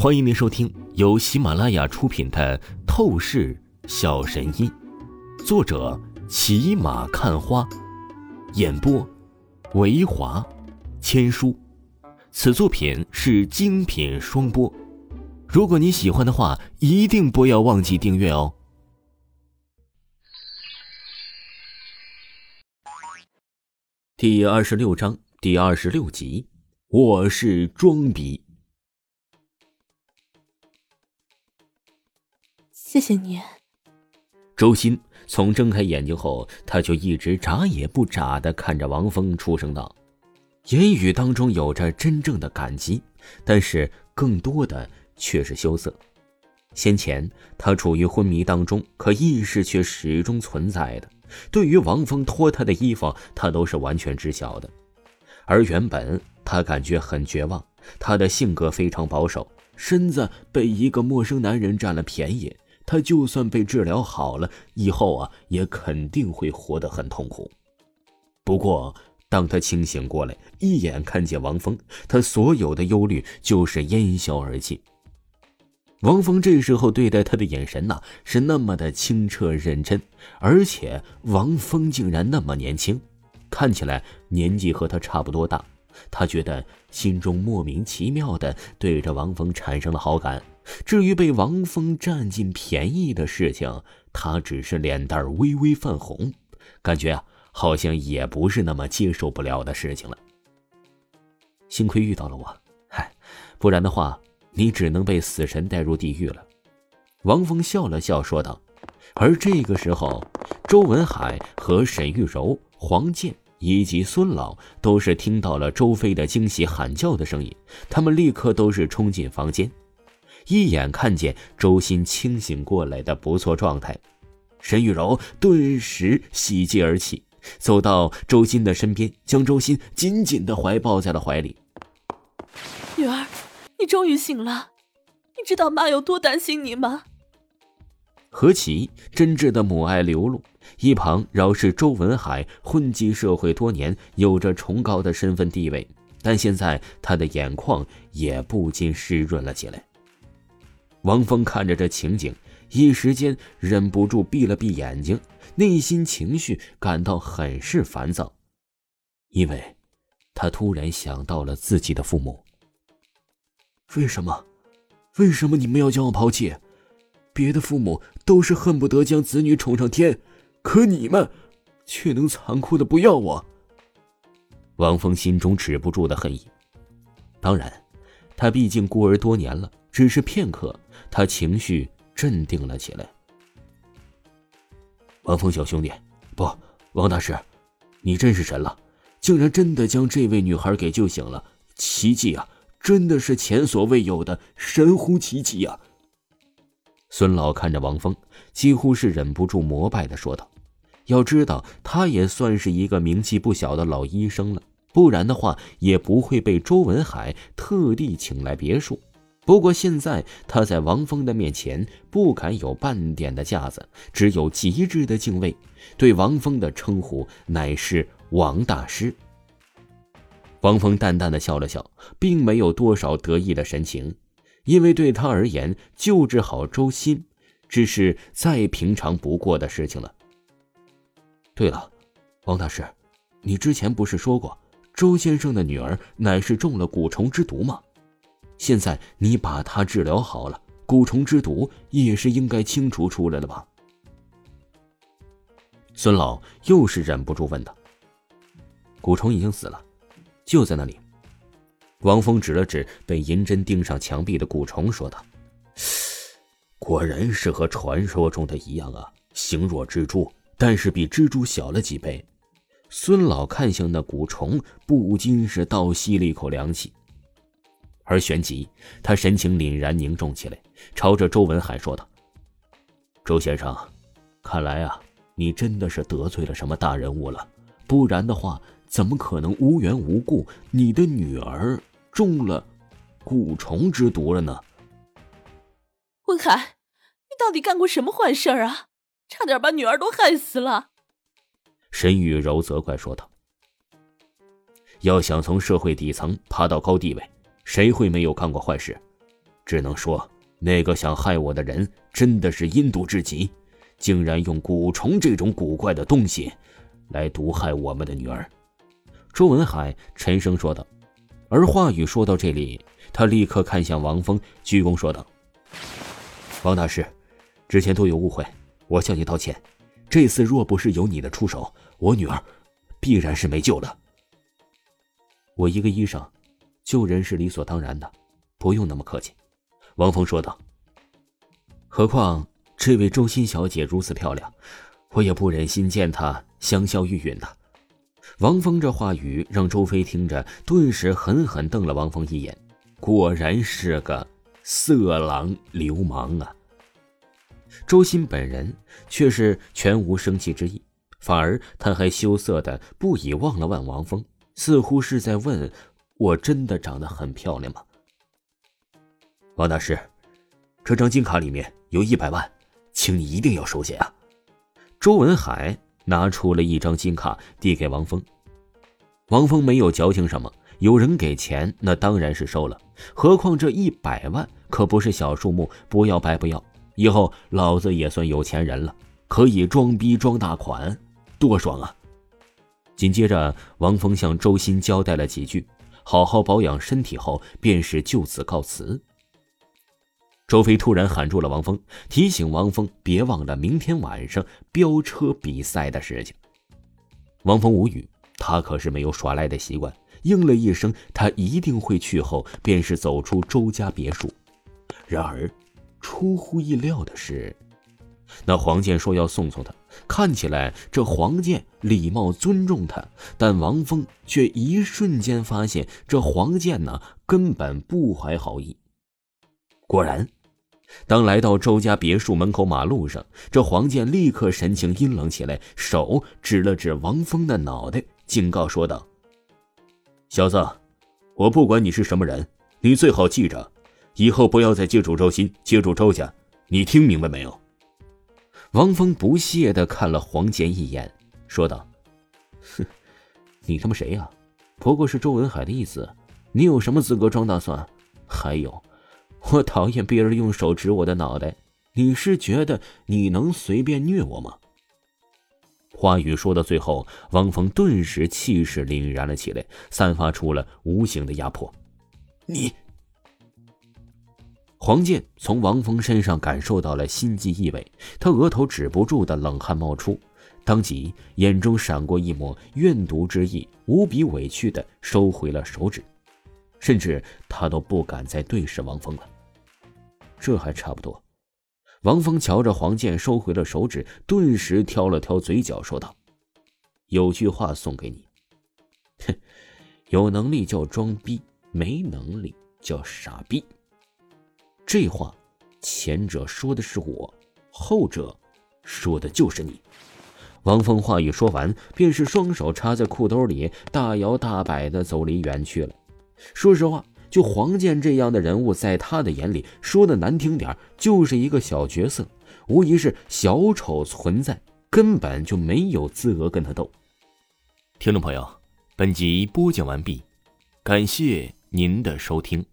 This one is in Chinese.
欢迎您收听由喜马拉雅出品的《透视小神医》，作者骑马看花，演播维华千书。此作品是精品双播。如果你喜欢的话，一定不要忘记订阅哦。第二十六章第二十六集，我是装逼。谢谢你，周鑫从睁开眼睛后，他就一直眨也不眨的看着王峰，出声道，言语当中有着真正的感激，但是更多的却是羞涩。先前他处于昏迷当中，可意识却始终存在的。对于王峰脱他的衣服，他都是完全知晓的。而原本他感觉很绝望，他的性格非常保守，身子被一个陌生男人占了便宜。他就算被治疗好了，以后啊也肯定会活得很痛苦。不过，当他清醒过来，一眼看见王峰，他所有的忧虑就是烟消而尽。王峰这时候对待他的眼神呐，是那么的清澈认真，而且王峰竟然那么年轻，看起来年纪和他差不多大。他觉得心中莫名其妙的对着王峰产生了好感。至于被王峰占尽便宜的事情，他只是脸蛋微微泛红，感觉啊，好像也不是那么接受不了的事情了。幸亏遇到了我，嗨，不然的话，你只能被死神带入地狱了。王峰笑了笑说道。而这个时候，周文海和沈玉柔、黄健以及孙老都是听到了周飞的惊喜喊叫的声音，他们立刻都是冲进房间。一眼看见周鑫清醒过来的不错状态，沈玉柔顿时喜极而泣，走到周鑫的身边，将周鑫紧紧的怀抱在了怀里。女儿，你终于醒了，你知道妈有多担心你吗？何其真挚的母爱流露，一旁饶是周文海，混迹社会多年，有着崇高的身份地位，但现在他的眼眶也不禁湿润了起来。王峰看着这情景，一时间忍不住闭了闭眼睛，内心情绪感到很是烦躁，因为，他突然想到了自己的父母。为什么？为什么你们要将我抛弃？别的父母都是恨不得将子女宠上天，可你们，却能残酷的不要我。王峰心中止不住的恨意。当然，他毕竟孤儿多年了，只是片刻。他情绪镇定了起来。王峰小兄弟，不，王大师，你真是神了，竟然真的将这位女孩给救醒了，奇迹啊，真的是前所未有的神乎其技啊！孙老看着王峰，几乎是忍不住膜拜的说道：“要知道，他也算是一个名气不小的老医生了，不然的话，也不会被周文海特地请来别墅。”不过现在他在王峰的面前不敢有半点的架子，只有极致的敬畏，对王峰的称呼乃是王大师。王峰淡淡的笑了笑，并没有多少得意的神情，因为对他而言，救治好周鑫，只是再平常不过的事情了。对了，王大师，你之前不是说过，周先生的女儿乃是中了蛊虫之毒吗？现在你把他治疗好了，蛊虫之毒也是应该清除出来了吧？孙老又是忍不住问道：“蛊虫已经死了，就在那里。”王峰指了指被银针钉上墙壁的蛊虫，说道：“果然是和传说中的一样啊，形若蜘蛛，但是比蜘蛛小了几倍。”孙老看向那蛊虫，不禁是倒吸了一口凉气。而旋即，他神情凛然凝重起来，朝着周文海说道：“周先生，看来啊，你真的是得罪了什么大人物了，不然的话，怎么可能无缘无故你的女儿中了蛊虫之毒了呢？”文海，你到底干过什么坏事啊？差点把女儿都害死了！沈雨柔责怪说道：“要想从社会底层爬到高地位。”谁会没有干过坏事？只能说那个想害我的人真的是阴毒至极，竟然用蛊虫这种古怪的东西来毒害我们的女儿。”周文海沉声说道。而话语说到这里，他立刻看向王峰，鞠躬说道：“王大师，之前多有误会，我向你道歉。这次若不是有你的出手，我女儿必然是没救了。我一个医生，救人是理所当然的，不用那么客气。”王峰说道。“何况这位周欣小姐如此漂亮，我也不忍心见她香消玉殒的。”王峰这话语让周飞听着，顿时狠狠瞪了王峰一眼。果然是个色狼流氓啊！周鑫本人却是全无生气之意，反而他还羞涩的不已望了望王峰，似乎是在问：“我真的长得很漂亮吗？”王大师，这张金卡里面有一百万，请你一定要收下啊！周文海。拿出了一张金卡，递给王峰。王峰没有矫情什么，有人给钱，那当然是收了。何况这一百万可不是小数目，不要白不要。以后老子也算有钱人了，可以装逼装大款，多爽啊！紧接着，王峰向周鑫交代了几句，好好保养身体后，便是就此告辞。周飞突然喊住了王峰，提醒王峰别忘了明天晚上飙车比赛的事情。王峰无语，他可是没有耍赖的习惯，应了一声“他一定会去”后，便是走出周家别墅。然而，出乎意料的是，那黄健说要送送他，看起来这黄健礼貌尊重他，但王峰却一瞬间发现这黄健呢根本不怀好意。果然。当来到周家别墅门口马路上，这黄健立刻神情阴冷起来，手指了指王峰的脑袋，警告说道：“小子，我不管你是什么人，你最好记着，以后不要再接触周鑫，接触周家，你听明白没有？”王峰不屑的看了黄健一眼，说道：“哼，你他妈谁呀？不过是周文海的意思，你有什么资格装大蒜？还有。”我讨厌别人用手指我的脑袋，你是觉得你能随便虐我吗？话语说到最后，王峰顿时气势凛然了起来，散发出了无形的压迫。你，黄健从王峰身上感受到了心机意味，他额头止不住的冷汗冒出，当即眼中闪过一抹怨毒之意，无比委屈的收回了手指，甚至他都不敢再对视王峰了。这还差不多。王峰瞧着黄健收回了手指，顿时挑了挑嘴角，说道：“有句话送给你，哼，有能力叫装逼，没能力叫傻逼。这话，前者说的是我，后者说的就是你。”王峰话一说完，便是双手插在裤兜里，大摇大摆的走离远去了。说实话。就黄健这样的人物，在他的眼里，说的难听点就是一个小角色，无疑是小丑存在，根本就没有资格跟他斗。听众朋友，本集播讲完毕，感谢您的收听。